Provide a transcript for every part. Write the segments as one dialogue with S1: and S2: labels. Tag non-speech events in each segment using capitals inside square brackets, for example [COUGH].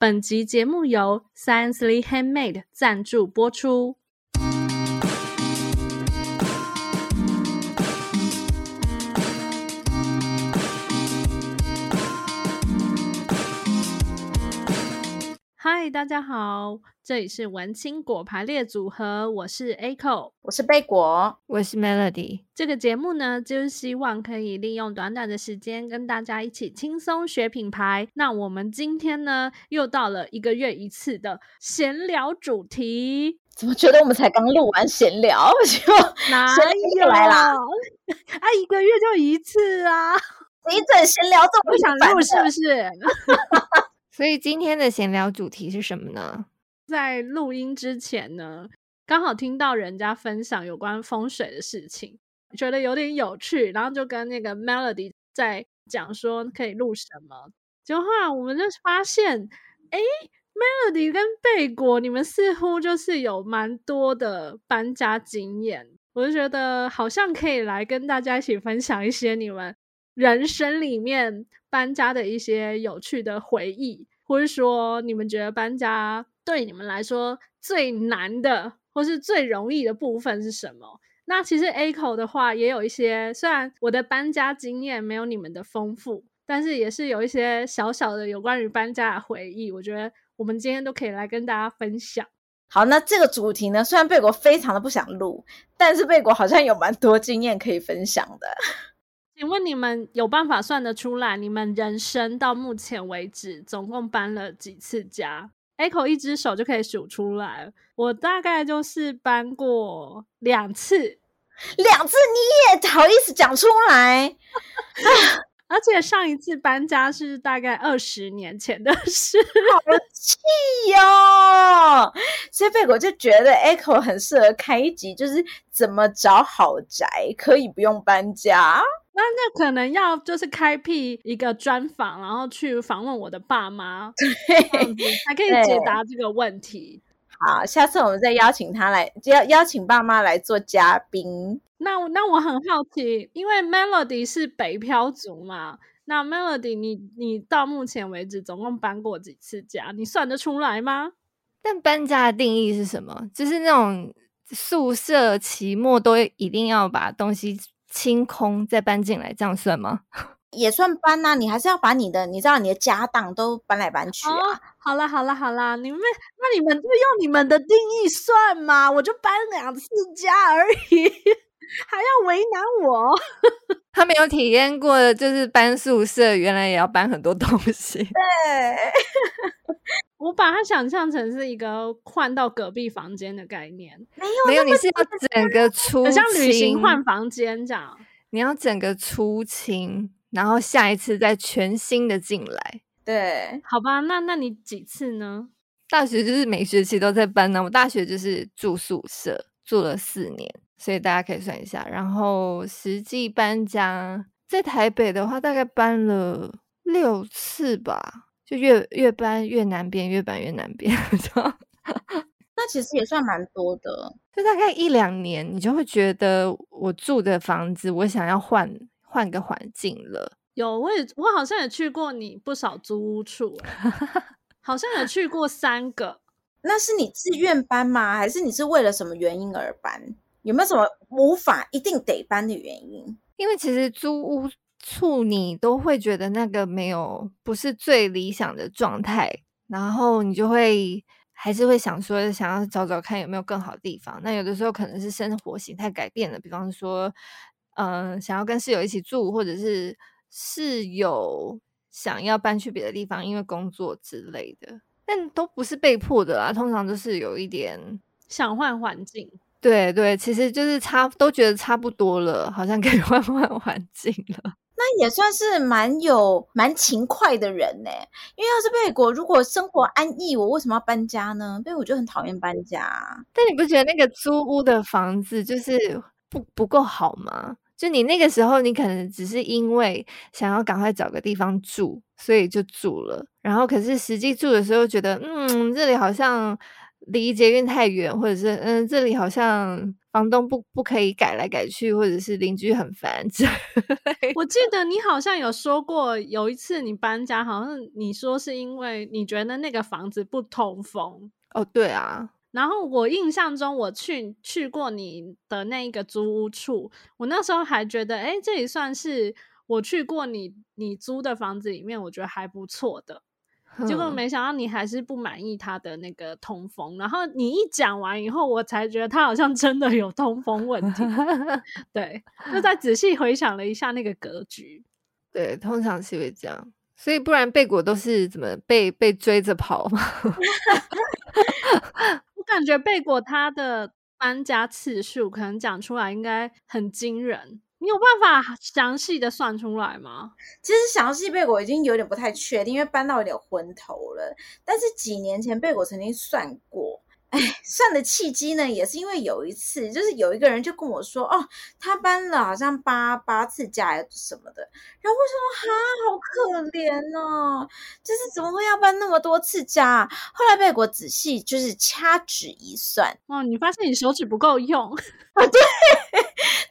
S1: 本集节目由 Sciencely Handmade 赞助播出。嗨，大家好，这里是文青果排列组合，我是 Aiko，
S2: 我是贝果，
S3: 我是 Melody。
S1: 这个节目呢，就是希望可以利用短短的时间，跟大家一起轻松学品牌。那我们今天呢，又到了一个月一次的闲聊主题。
S2: 怎么觉得我们才刚录完闲聊，[LAUGHS] 就
S1: 哪有来啦？[LAUGHS] 啊，一个月就一次啊！
S2: 你整闲聊这么
S1: 不想录是不是？[LAUGHS]
S3: 所以今天的闲聊主题是什么呢？
S1: 在录音之前呢，刚好听到人家分享有关风水的事情，觉得有点有趣，然后就跟那个 Melody 在讲说可以录什么。结果后来我们就发现，哎，Melody 跟贝果，你们似乎就是有蛮多的搬家经验，我就觉得好像可以来跟大家一起分享一些你们人生里面搬家的一些有趣的回忆。或是说，你们觉得搬家对你们来说最难的，或是最容易的部分是什么？那其实 A 口的话也有一些，虽然我的搬家经验没有你们的丰富，但是也是有一些小小的有关于搬家的回忆。我觉得我们今天都可以来跟大家分享。
S2: 好，那这个主题呢，虽然贝果非常的不想录，但是贝果好像有蛮多经验可以分享的。
S1: 请问你们有办法算得出来，你们人生到目前为止总共搬了几次家？Echo 一只手就可以数出来。我大概就是搬过两次，
S2: 两次你也好意思讲出来？[LAUGHS]
S1: 而且上一次搬家是大概二十年前的事，
S2: 好 [LAUGHS] 气哟！所以贝果就觉得 Echo 很适合开一集，就是怎么找好宅可以不用搬家。
S1: 那那可能要就是开辟一个专访，然后去访问我的爸妈，这样子才可以解答这个问题。
S2: 好，下次我们再邀请他来，邀邀请爸妈来做嘉宾。
S1: 那那我很好奇，因为 Melody 是北漂族嘛，那 Melody 你你到目前为止总共搬过几次家？你算得出来吗？
S3: 但搬家的定义是什么？就是那种宿舍期末都一定要把东西清空再搬进来，这样算吗？[LAUGHS]
S2: 也算搬啊，你还是要把你的，你知道你的家当都搬来搬去啊。
S1: 哦、好啦好啦好啦，你们那你们就用你们的定义算嘛，我就搬两次家而已。[LAUGHS] 还要为难我？[LAUGHS]
S3: 他没有体验过，就是搬宿舍，原来也要搬很多东西。
S2: 对，
S1: 我把它想象成是一个换到隔壁房间的概念。
S2: 没有，
S3: 没有，你是要整个出清，
S1: 像旅行换房间这样。
S3: 你要整个出清，然后下一次再全新的进来。
S2: 对，
S1: 好吧，那那你几次呢？
S3: 大学就是每学期都在搬呢。我大学就是住宿舍，住了四年。所以大家可以算一下，然后实际搬家在台北的话，大概搬了六次吧，就越越搬越南边，越搬越南边。[LAUGHS]
S2: 那其实也算蛮多的，
S3: 就大概一两年，你就会觉得我住的房子，我想要换换个环境了。
S1: 有，我也我好像也去过你不少租屋处，[LAUGHS] 好像有去过三个。
S2: 那是你自愿搬吗？还是你是为了什么原因而搬？有没有什么无法一定得搬的原因？
S3: 因为其实租屋处你都会觉得那个没有不是最理想的状态，然后你就会还是会想说想要找找看有没有更好的地方。那有的时候可能是生活形态改变了，比方说，嗯、呃，想要跟室友一起住，或者是室友想要搬去别的地方，因为工作之类的，但都不是被迫的啦，通常都是有一点
S1: 想换环境。
S3: 对对，其实就是差都觉得差不多了，好像可以 [LAUGHS] 换换环境了。
S2: 那也算是蛮有蛮勤快的人呢。因为要是贝果，如果生活安逸，我为什么要搬家呢？因为我就很讨厌搬家。
S3: 但你不觉得那个租屋的房子就是不不够好吗？就你那个时候，你可能只是因为想要赶快找个地方住，所以就住了。然后可是实际住的时候，觉得嗯，这里好像。离捷运太远，或者是嗯，这里好像房东不不可以改来改去，或者是邻居很烦。
S1: 我记得你好像有说过，有一次你搬家，好像你说是因为你觉得那个房子不通风。
S3: 哦，对啊。
S1: 然后我印象中，我去去过你的那一个租屋处，我那时候还觉得，哎，这里算是我去过你你租的房子里面，我觉得还不错的。结果没想到你还是不满意他的那个通风，然后你一讲完以后，我才觉得他好像真的有通风问题。[LAUGHS] 对，就再仔细回想了一下那个格局。
S3: 对，通常是会这样，所以不然贝果都是怎么被被追着跑吗？[LAUGHS]
S1: 我感觉贝果他的搬家次数可能讲出来应该很惊人。你有办法详细的算出来吗？
S2: 其实详细贝果已经有点不太确定，因为搬到有点昏头了。但是几年前贝果曾经算过。哎，算的契机呢，也是因为有一次，就是有一个人就跟我说，哦，他搬了好像八八次家什么的，然后我说，哈，好可怜哦，就是怎么会要搬那么多次家？后来贝果仔细就是掐指一算，
S1: 哦，你发现你手指不够用
S2: 啊？[LAUGHS] 对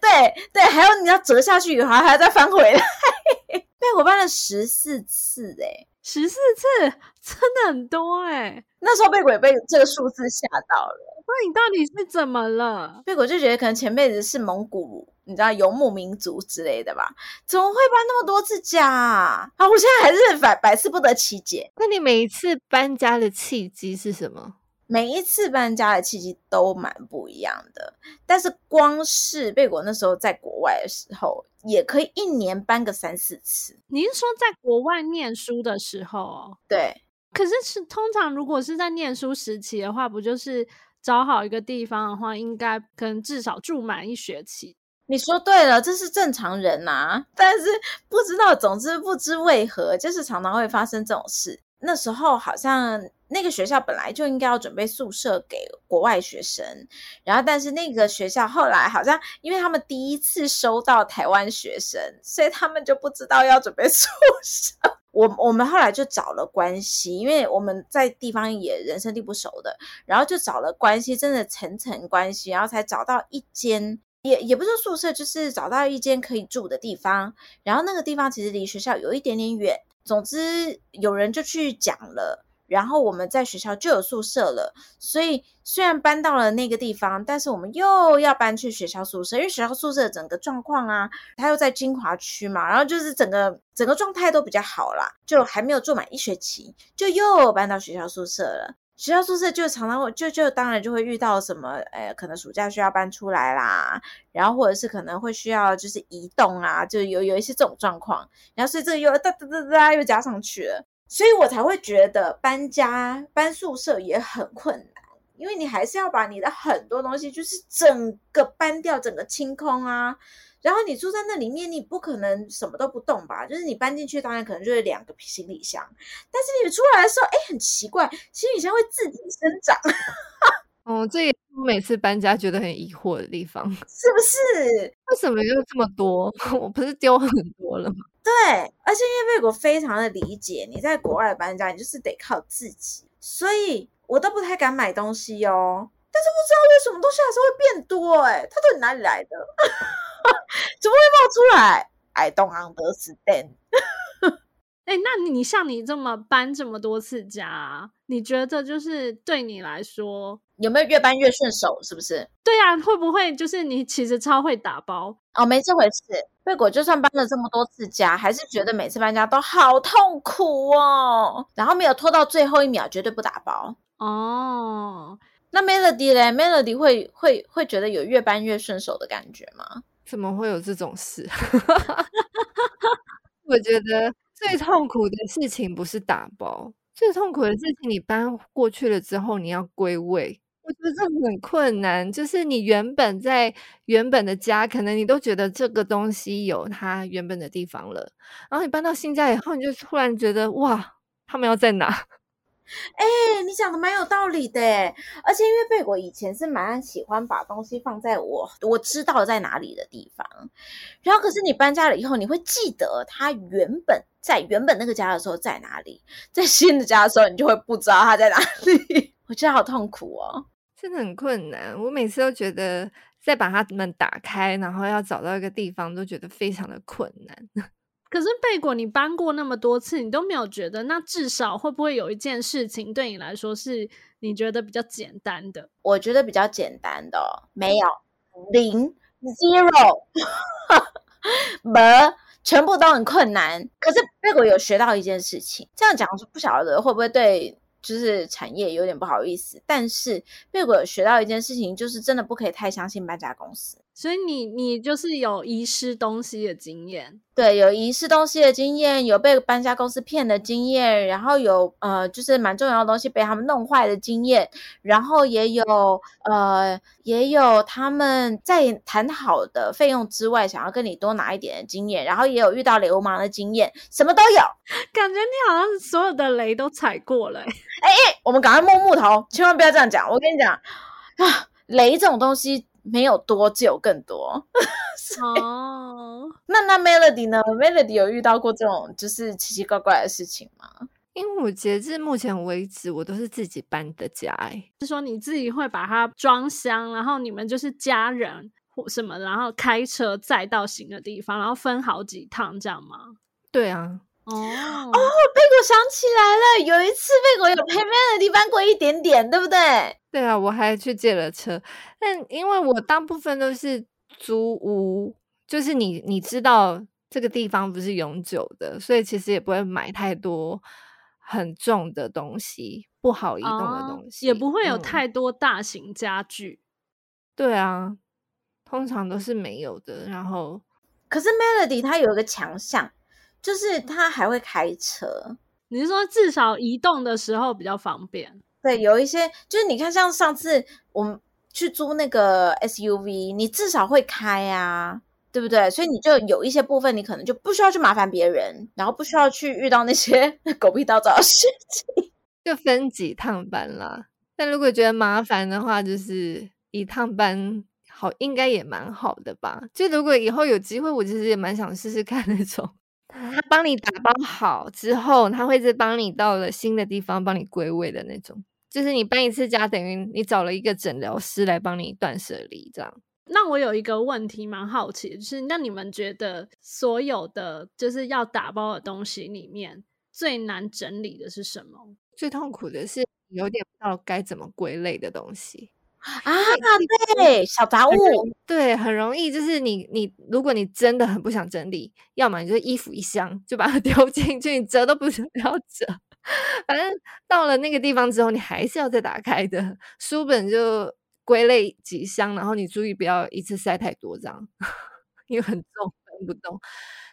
S2: 对对，还有你要折下去以后还要再翻回来，[LAUGHS] 被我搬了十四次，哎。
S1: 十四次真的很多哎、欸，
S2: 那时候被鬼被这个数字吓到了。
S1: 那你到底是怎么了？
S2: 被鬼就觉得可能前辈子是蒙古，你知道游牧民族之类的吧？怎么会搬那么多次家啊？啊，我现在还是百百思不得其解。
S3: 那你每一次搬家的契机是什么？
S2: 每一次搬家的契机都蛮不一样的，但是光是贝果那时候在国外的时候，也可以一年搬个三四次。
S1: 你是说在国外念书的时候哦？
S2: 对。
S1: 可是是通常如果是在念书时期的话，不就是找好一个地方的话，应该可能至少住满一学期。
S2: 你说对了，这是正常人呐、啊。但是不知道，总之不知为何，就是常常会发生这种事。那时候好像那个学校本来就应该要准备宿舍给国外学生，然后但是那个学校后来好像因为他们第一次收到台湾学生，所以他们就不知道要准备 [LAUGHS] 宿舍。我我们后来就找了关系，因为我们在地方也人生地不熟的，然后就找了关系，真的层层关系，然后才找到一间，也也不是宿舍，就是找到一间可以住的地方。然后那个地方其实离学校有一点点远。总之，有人就去讲了，然后我们在学校就有宿舍了。所以虽然搬到了那个地方，但是我们又要搬去学校宿舍，因为学校宿舍整个状况啊，它又在金华区嘛，然后就是整个整个状态都比较好啦，就还没有住满一学期，就又搬到学校宿舍了。学校宿舍就常常会就就当然就会遇到什么，呃，可能暑假需要搬出来啦，然后或者是可能会需要就是移动啊，就有有一些这种状况，然后所以这个又哒哒哒哒又加上去了，所以我才会觉得搬家搬宿舍也很困难，因为你还是要把你的很多东西就是整个搬掉，整个清空啊。然后你住在那里面，你不可能什么都不动吧？就是你搬进去，当然可能就是两个行李箱，但是你出来的时候，哎，很奇怪，行李箱会自己生长。[LAUGHS]
S3: 哦，这也是我每次搬家觉得很疑惑的地方，
S2: 是不是？
S3: 为什么就这么多？[LAUGHS] 我不是丢很多了吗？
S2: 对，而且因为贝果非常的理解，你在国外搬家，你就是得靠自己，所以我都不太敢买东西哦。但是不知道为什么东西还是会变多，哎，它到底哪里来的？[LAUGHS] [LAUGHS] 怎么会冒出来？I don't understand。[LAUGHS]
S1: 哎、欸，那你像你这么搬这么多次家，你觉得就是对你来说
S2: 有没有越搬越顺手？是不是？
S1: 对啊，会不会就是你其实超会打包？
S2: 哦，没这回事。贝果就算搬了这么多次家，还是觉得每次搬家都好痛苦哦。然后没有拖到最后一秒，绝对不打包。
S1: 哦，
S2: 那 Melody 嘞？Melody 会会会觉得有越搬越顺手的感觉吗？
S3: 怎么会有这种事？[LAUGHS] 我觉得最痛苦的事情不是打包，最痛苦的事情你搬过去了之后，你要归位。我觉得这很困难。就是你原本在原本的家，可能你都觉得这个东西有它原本的地方了，然后你搬到新家以后，你就突然觉得哇，他们要在哪？
S2: 哎、你讲的蛮有道理的，而且因为贝果以前是蛮喜欢把东西放在我我知道在哪里的地方，然后可是你搬家了以后，你会记得他原本在原本那个家的时候在哪里，在新的家的时候，你就会不知道他在哪里，[LAUGHS] 我觉得好痛苦哦，
S3: 真的很困难。我每次都觉得再把它们打开，然后要找到一个地方，都觉得非常的困难。
S1: 可是贝果，你搬过那么多次，你都没有觉得？那至少会不会有一件事情对你来说是你觉得比较简单的？
S2: 我觉得比较简单的哦，没有零 zero，[LAUGHS] 没，全部都很困难。可是贝果有学到一件事情，这样讲是不晓得会不会对。就是产业有点不好意思，但是贝果有学到一件事情，就是真的不可以太相信搬家公司。
S1: 所以你你就是有遗失东西的经验。
S2: 对，有遗失东西的经验，有被搬家公司骗的经验，然后有呃，就是蛮重要的东西被他们弄坏的经验，然后也有呃，也有他们在谈好的费用之外，想要跟你多拿一点的经验，然后也有遇到流氓的经验，什么都有。[LAUGHS]
S1: 感觉你好像所有的雷都踩过了。哎
S2: 哎，我们赶快摸木头，千万不要这样讲。我跟你讲啊，雷这种东西。没有多，只有更多。[LAUGHS]
S1: 哦，
S2: 那那 Melody 呢？Melody 有遇到过这种就是奇奇怪怪的事情吗？
S3: 因为我截至目前为止，我都是自己搬的家。哎，
S1: 是说你自己会把它装箱，然后你们就是家人或什么，然后开车载到新的地方，然后分好几趟这样吗？
S3: 对啊。
S2: 哦哦，贝果想起来了，有一次贝果有陪 Melody 搬过一点点，对不对？
S3: 对啊，我还去借了车，但因为我大部分都是租屋，就是你你知道这个地方不是永久的，所以其实也不会买太多很重的东西，不好移动的东西，
S1: 哦、也不会有太多大型家具、
S3: 嗯。对啊，通常都是没有的。然后，
S2: 可是 Melody 它有一个强项。就是他还会开车，
S1: 你是说至少移动的时候比较方便？
S2: 对，有一些就是你看，像上次我们去租那个 SUV，你至少会开啊，对不对？所以你就有一些部分，你可能就不需要去麻烦别人，然后不需要去遇到那些 [LAUGHS] 狗屁倒灶的事情，[LAUGHS]
S3: 就分几趟班啦。但如果觉得麻烦的话，就是一趟班好，应该也蛮好的吧？就如果以后有机会，我其实也蛮想试试看那种。他帮你打包好之后，他会再帮你到了新的地方帮你归位的那种。就是你搬一次家，等于你找了一个诊疗师来帮你断舍离，这样。
S1: 那我有一个问题蛮好奇的，就是那你们觉得所有的就是要打包的东西里面最难整理的是什么？
S3: 最痛苦的是有点不知道该怎么归类的东西。
S2: 啊，对，小杂物，
S3: 对，很容易，就是你，你，如果你真的很不想整理，要么你就衣服一箱就把它 [LAUGHS] 丢进去，你折都不想 [LAUGHS] 要折，反正到了那个地方之后，你还是要再打开的。书本就归类几箱，然后你注意不要一次塞太多张，[LAUGHS] 因为很重，搬不动。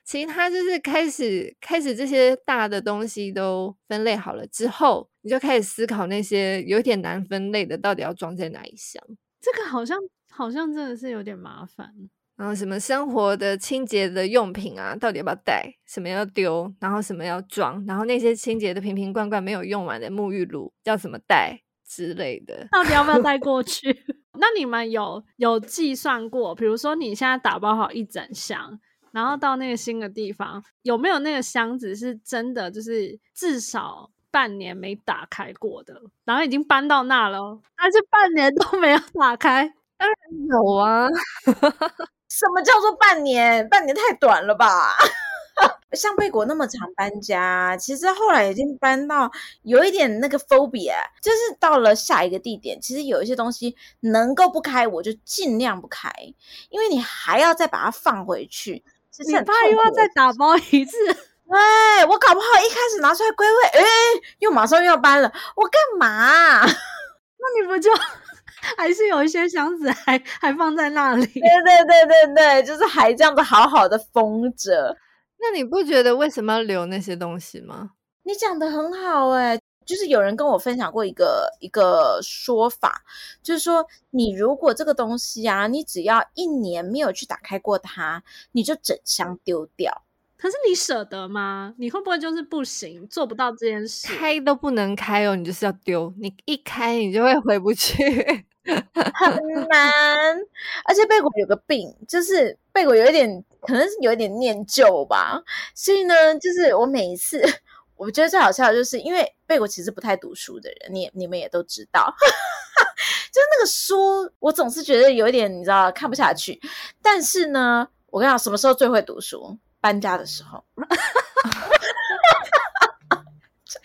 S3: 其他就是开始开始这些大的东西都分类好了之后，你就开始思考那些有点难分类的到底要装在哪一箱。
S1: 这个好像好像真的是有点麻烦。
S3: 然后什么生活的清洁的用品啊，到底要不要带？什么要丢？然后什么要装？然后那些清洁的瓶瓶罐罐没有用完的沐浴露要怎么带之类的？
S1: 到底要不要带过去？[LAUGHS] 那你们有有计算过？比如说你现在打包好一整箱。然后到那个新的地方，有没有那个箱子是真的，就是至少半年没打开过的？然后已经搬到那了，但是半年都没有打开？
S3: 当然有啊！[LAUGHS]
S2: 什么叫做半年？半年太短了吧？[LAUGHS] 像贝果那么常搬家，其实后来已经搬到有一点那个 phobia，就是到了下一个地点，其实有一些东西能够不开，我就尽量不开，因为你还要再把它放回去。
S1: 你怕又要再打包一次？[LAUGHS]
S2: 对，我搞不好一开始拿出来归位，哎，又马上又要搬了，我干嘛？[LAUGHS]
S1: 那你不就 [LAUGHS] 还是有一些箱子还还放在那里？对
S2: 对对对对，就是还这样子好好的封着。
S3: 那你不觉得为什么要留那些东西吗？
S2: 你讲的很好哎。就是有人跟我分享过一个一个说法，就是说你如果这个东西啊，你只要一年没有去打开过它，你就整箱丢掉。
S1: 可是你舍得吗？你会不会就是不行，做不到这件事？
S3: 开都不能开哦，你就是要丢。你一开，你就会回不去，[LAUGHS]
S2: 很难。而且贝果有个病，就是贝果有一点，可能是有一点念旧吧。所以呢，就是我每一次。我觉得最好笑的就是，因为贝果其实不太读书的人，你你们也都知道，[LAUGHS] 就是那个书，我总是觉得有一点，你知道，看不下去。但是呢，我跟你讲，什么时候最会读书？搬家的时候。[LAUGHS]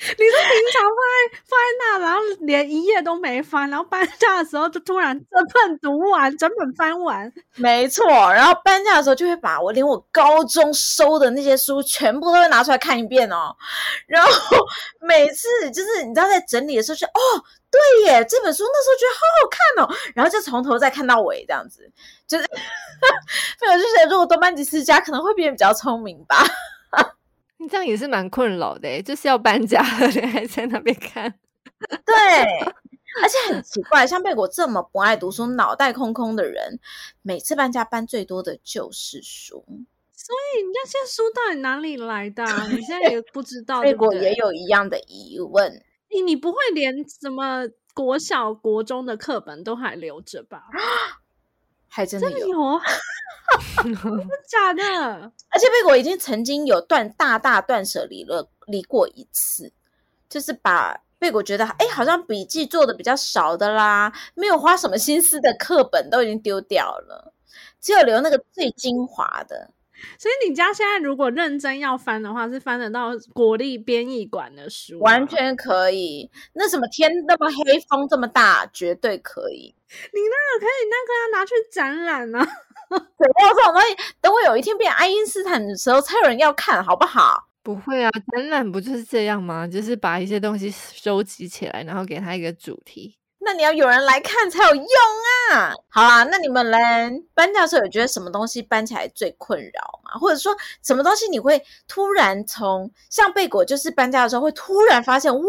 S1: 你是平常放在放在那，然后连一页都没翻，然后搬家的时候就突然整本读完，整本翻完。
S2: 没错，然后搬家的时候就会把我连我高中收的那些书全部都会拿出来看一遍哦。然后每次就是你知道在整理的时候就哦，对耶，这本书那时候觉得好好看哦，然后就从头再看到尾这样子，就是，所以我就觉得如果多搬几次家，可能会变得比较聪明吧。
S3: 你这样也是蛮困扰的，就是要搬家了，[LAUGHS] 你还在那边看。[LAUGHS]
S2: 对，而且很奇怪，像贝果这么不爱读书、脑袋空空的人，每次搬家搬最多的就是书。
S1: 所以那些书到底哪里来的啊？你现在也不知道。[LAUGHS]
S2: 贝果也有一样的疑问。
S1: 你你不会连什么国小、国中的课本都还留着吧？[GASPS]
S2: 还真的有。[LAUGHS]
S1: 真的假的？
S2: 而且贝果已经曾经有断大大断舍离了，离过一次，就是把贝果觉得哎，好像笔记做的比较少的啦，没有花什么心思的课本都已经丢掉了，只有留那个最精华的。
S1: 所以你家现在如果认真要翻的话，是翻得到国立编译馆的书，
S2: 完全可以。那什么天那么黑，风这么大，绝对可以。
S1: 你那个可以，那个要拿去展览啊。[LAUGHS]
S2: 对，我这种东西，等我有一天变爱因斯坦的时候，才有人要看，好不好？
S3: 不会啊，展览不就是这样吗？就是把一些东西收集起来，然后给它一个主题。
S2: 那你要有人来看才有用啊！好啊，那你们嘞，搬家的时候有觉得什么东西搬起来最困扰吗？或者说什么东西你会突然从像贝果，就是搬家的时候会突然发现，哇，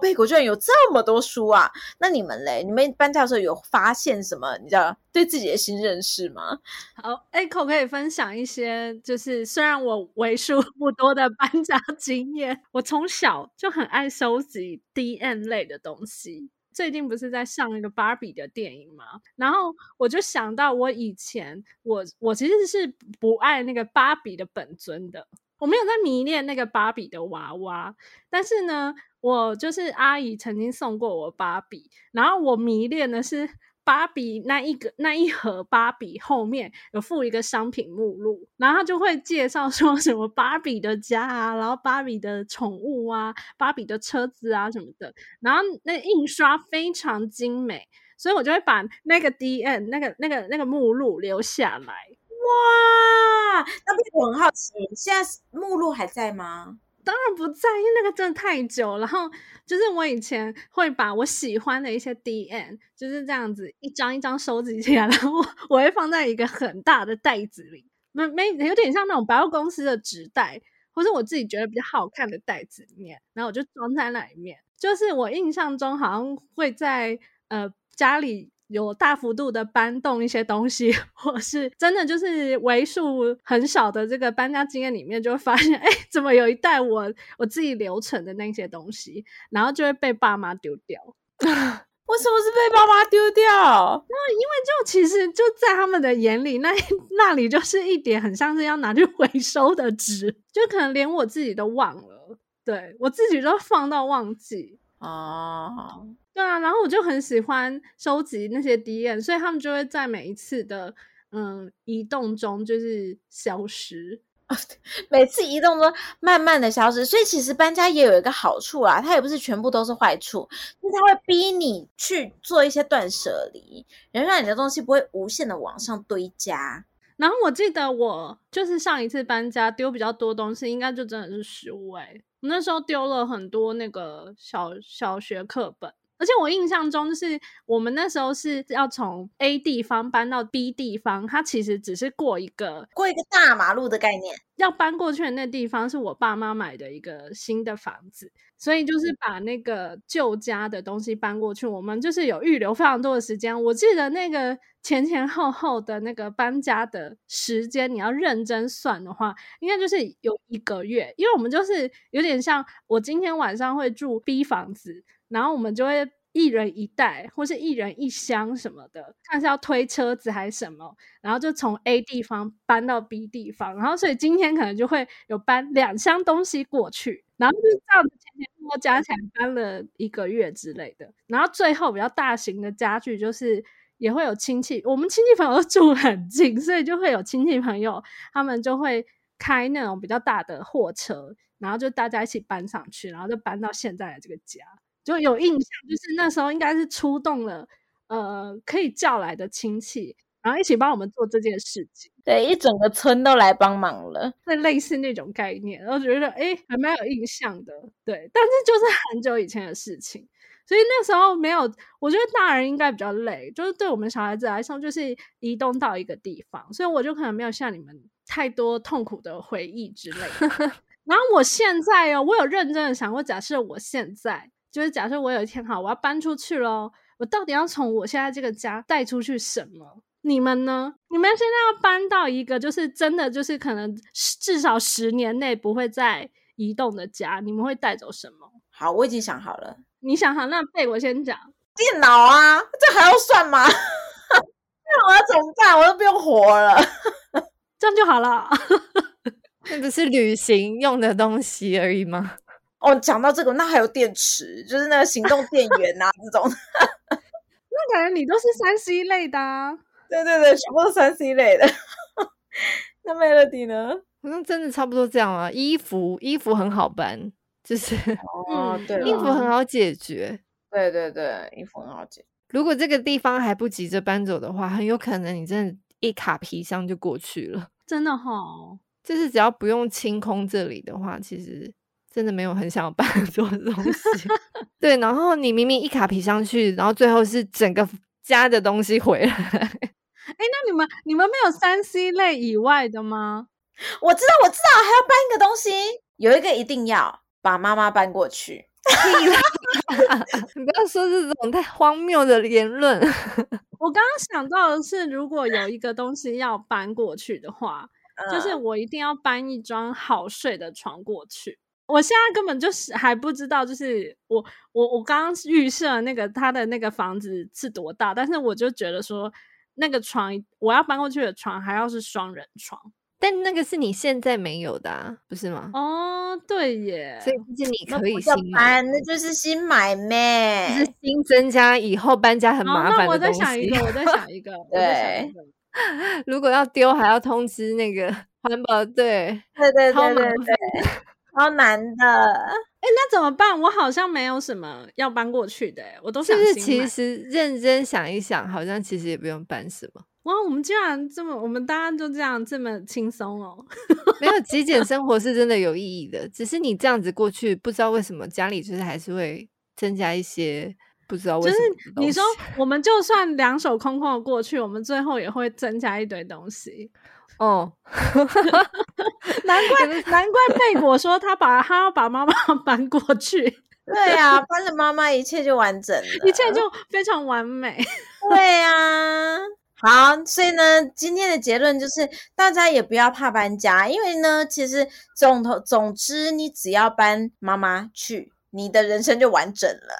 S2: 贝果居然有这么多书啊！那你们嘞，你们搬家的时候有发现什么？你知道对自己的新认识吗？
S1: 好，Echo 可以分享一些，就是虽然我为数不多的搬家经验，我从小就很爱收集 DM 类的东西。最近不是在上那个芭比的电影吗？然后我就想到，我以前我我其实是不爱那个芭比的本尊的，我没有在迷恋那个芭比的娃娃，但是呢，我就是阿姨曾经送过我芭比，然后我迷恋的是。芭比那一个那一盒芭比后面有附一个商品目录，然后他就会介绍说什么芭比的家啊，然后芭比的宠物啊，芭比的车子啊什么的，然后那印刷非常精美，所以我就会把那个 D N 那个那个那个目录留下来。
S2: 哇，那不是我很好奇，现在目录还在吗？
S1: 当然不在，因为那个真的太久。然后就是我以前会把我喜欢的一些 DM 就是这样子一张一张收集起来，[LAUGHS] 然后我会放在一个很大的袋子里，没没有点像那种百货公司的纸袋，或是我自己觉得比较好看的袋子里面，然后我就装在那里面。就是我印象中好像会在呃家里。有大幅度的搬动一些东西，或是真的就是为数很少的这个搬家经验里面，就会发现，[LAUGHS] 哎，怎么有一袋我我自己留存的那些东西，然后就会被爸妈丢掉。[LAUGHS]
S2: 为什么是被爸妈丢掉？
S1: 那因为就其实就在他们的眼里，那那里就是一点很像是要拿去回收的纸，就可能连我自己都忘了，对，我自己都放到忘记
S2: 哦。
S1: 对啊，然后我就很喜欢收集那些 DM，所以他们就会在每一次的嗯移动中就是消失，
S2: 每次移动都慢慢的消失。所以其实搬家也有一个好处啊，它也不是全部都是坏处，就是它会逼你去做一些断舍离，然后让你的东西不会无限的往上堆加。
S1: 然后我记得我就是上一次搬家丢比较多东西，应该就真的是食物诶，我那时候丢了很多那个小小学课本。而且我印象中，就是我们那时候是要从 A 地方搬到 B 地方，它其实只是过一个
S2: 过一个大马路的概念。
S1: 要搬过去的那地方是我爸妈买的一个新的房子，所以就是把那个旧家的东西搬过去。我们就是有预留非常多的时间。我记得那个前前后后的那个搬家的时间，你要认真算的话，应该就是有一个月，因为我们就是有点像我今天晚上会住 B 房子。然后我们就会一人一袋，或是一人一箱什么的，看是要推车子还是什么，然后就从 A 地方搬到 B 地方，然后所以今天可能就会有搬两箱东西过去，然后就这样子前前后后加起来搬了一个月之类的。然后最后比较大型的家具就是也会有亲戚，我们亲戚朋友住很近，所以就会有亲戚朋友他们就会开那种比较大的货车，然后就大家一起搬上去，然后就搬到现在的这个家。就有印象，就是那时候应该是出动了呃可以叫来的亲戚。然后一起帮我们做这件事情，
S2: 对，一整个村都来帮忙了，
S1: 那类似那种概念，然后觉得哎，还蛮有印象的，对。但是就是很久以前的事情，所以那时候没有，我觉得大人应该比较累，就是对我们小孩子来说，就是移动到一个地方，所以我就可能没有像你们太多痛苦的回忆之类的。[LAUGHS] 然后我现在哦，我有认真的想过，假设我现在就是假设我有一天好，我要搬出去咯，我到底要从我现在这个家带出去什么？你们呢？你们现在要搬到一个就是真的就是可能至少十年内不会再移动的家，你们会带走什么？
S2: 好，我已经想好了。
S1: 你想好？那贝我先讲。
S2: 电脑啊，这还要算吗？[LAUGHS] 那我要怎么办？我都不用活了，
S1: 这样就好了。[LAUGHS]
S3: 那不是旅行用的东西而已吗？
S2: 哦，讲到这个，那还有电池，就是那个行动电源啊这种。
S1: 那感觉你都是三 C 类的啊。
S2: 对对对，全部都三 C 类的。[LAUGHS] 那 Melody 呢？
S3: 好像真的差不多这样啊。衣服，衣服很好搬，就是
S2: 哦，对，
S3: 衣服很好解决。
S2: 对对对，衣服很好解决。
S3: 如果这个地方还不急着搬走的话，很有可能你真的一卡皮箱就过去了。
S1: 真的哈、哦，
S3: 就是只要不用清空这里的话，其实真的没有很想要搬走的东西。[LAUGHS] 对，然后你明明一卡皮上去，然后最后是整个家的东西回来。
S1: 哎，那你们你们没有三 C 类以外的吗？
S2: 我知道，我知道，还要搬一个东西，有一个一定要把妈妈搬过去。[LAUGHS]
S3: 你不要说这种太荒谬的言论。
S1: 我刚刚想到的是，如果有一个东西要搬过去的话，嗯、就是我一定要搬一张好睡的床过去。我现在根本就是还不知道，就是我我我刚刚预设那个他的那个房子是多大，但是我就觉得说。那个床，我要搬过去的床还要是双人床，
S3: 但那个是你现在没有的，啊，不是吗？
S1: 哦，对耶，
S3: 所以毕竟你可以新买，
S2: 那就是新买咩，
S3: 就是新增加以后搬家很麻烦的东西。
S1: 哦，那我再想一个，我再想一 [LAUGHS] 个，
S2: 对，[LAUGHS]
S3: 如果要丢还要通知那个 [LAUGHS] 环保队，
S2: 对对对对对，超难的。
S1: 哎，那怎么办？我好像没有什么要搬过去的，我都想
S3: 是其实认真想一想，好像其实也不用搬什么。
S1: 哇，我们居然这么，我们大家就这样这么轻松哦。[LAUGHS]
S3: 没有极简生活是真的有意义的，只是你这样子过去，不知道为什么家里就是还是会增加一些不知道为什么。
S1: 就是你说，我们就算两手空空的过去，我们最后也会增加一堆东西。
S3: 哦，[LAUGHS]
S1: 难怪难怪贝果说他把他要把妈妈搬过去，[LAUGHS]
S2: 对呀、啊，搬了妈妈一切就完整了，
S1: 一切就非常完美。[LAUGHS]
S2: 对呀、啊，好，所以呢，今天的结论就是大家也不要怕搬家，因为呢，其实总头总之你只要搬妈妈去，你的人生就完整了，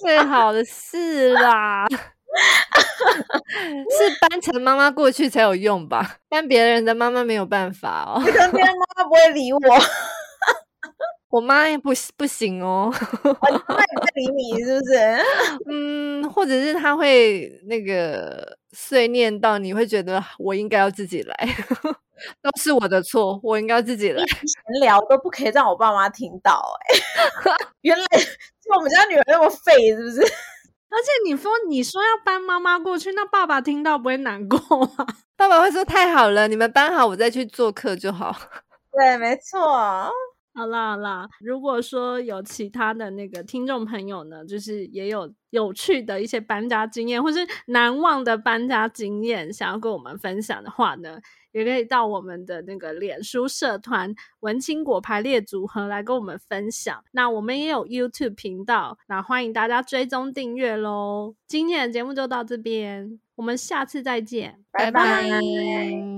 S3: 最好的事啦。[LAUGHS] 是搬成妈妈过去才有用吧？搬别人的妈妈没有办法哦。
S2: 可能别人妈妈不会理我，[LAUGHS]
S3: 我妈也不不行哦。
S2: 我妈也不会理你，是不是？[LAUGHS]
S3: 嗯，或者是她会那个碎念到你会觉得我应该要自己来，都是我的错，我应该要自己来。
S2: 闲聊都不可以让我爸妈听到，哎，原来就我们家女儿那么废，是不是？
S1: 而且你说你说要搬妈妈过去，那爸爸听到不会难过吗？
S3: 爸爸会说太好了，你们搬好，我再去做客就好。[LAUGHS]
S2: 对，没错。
S1: 好啦好啦，如果说有其他的那个听众朋友呢，就是也有有趣的一些搬家经验，或是难忘的搬家经验，想要跟我们分享的话呢，也可以到我们的那个脸书社团“文青果排列组合”来跟我们分享。那我们也有 YouTube 频道，那欢迎大家追踪订阅喽。今天的节目就到这边，我们下次再见，
S2: 拜拜。拜拜。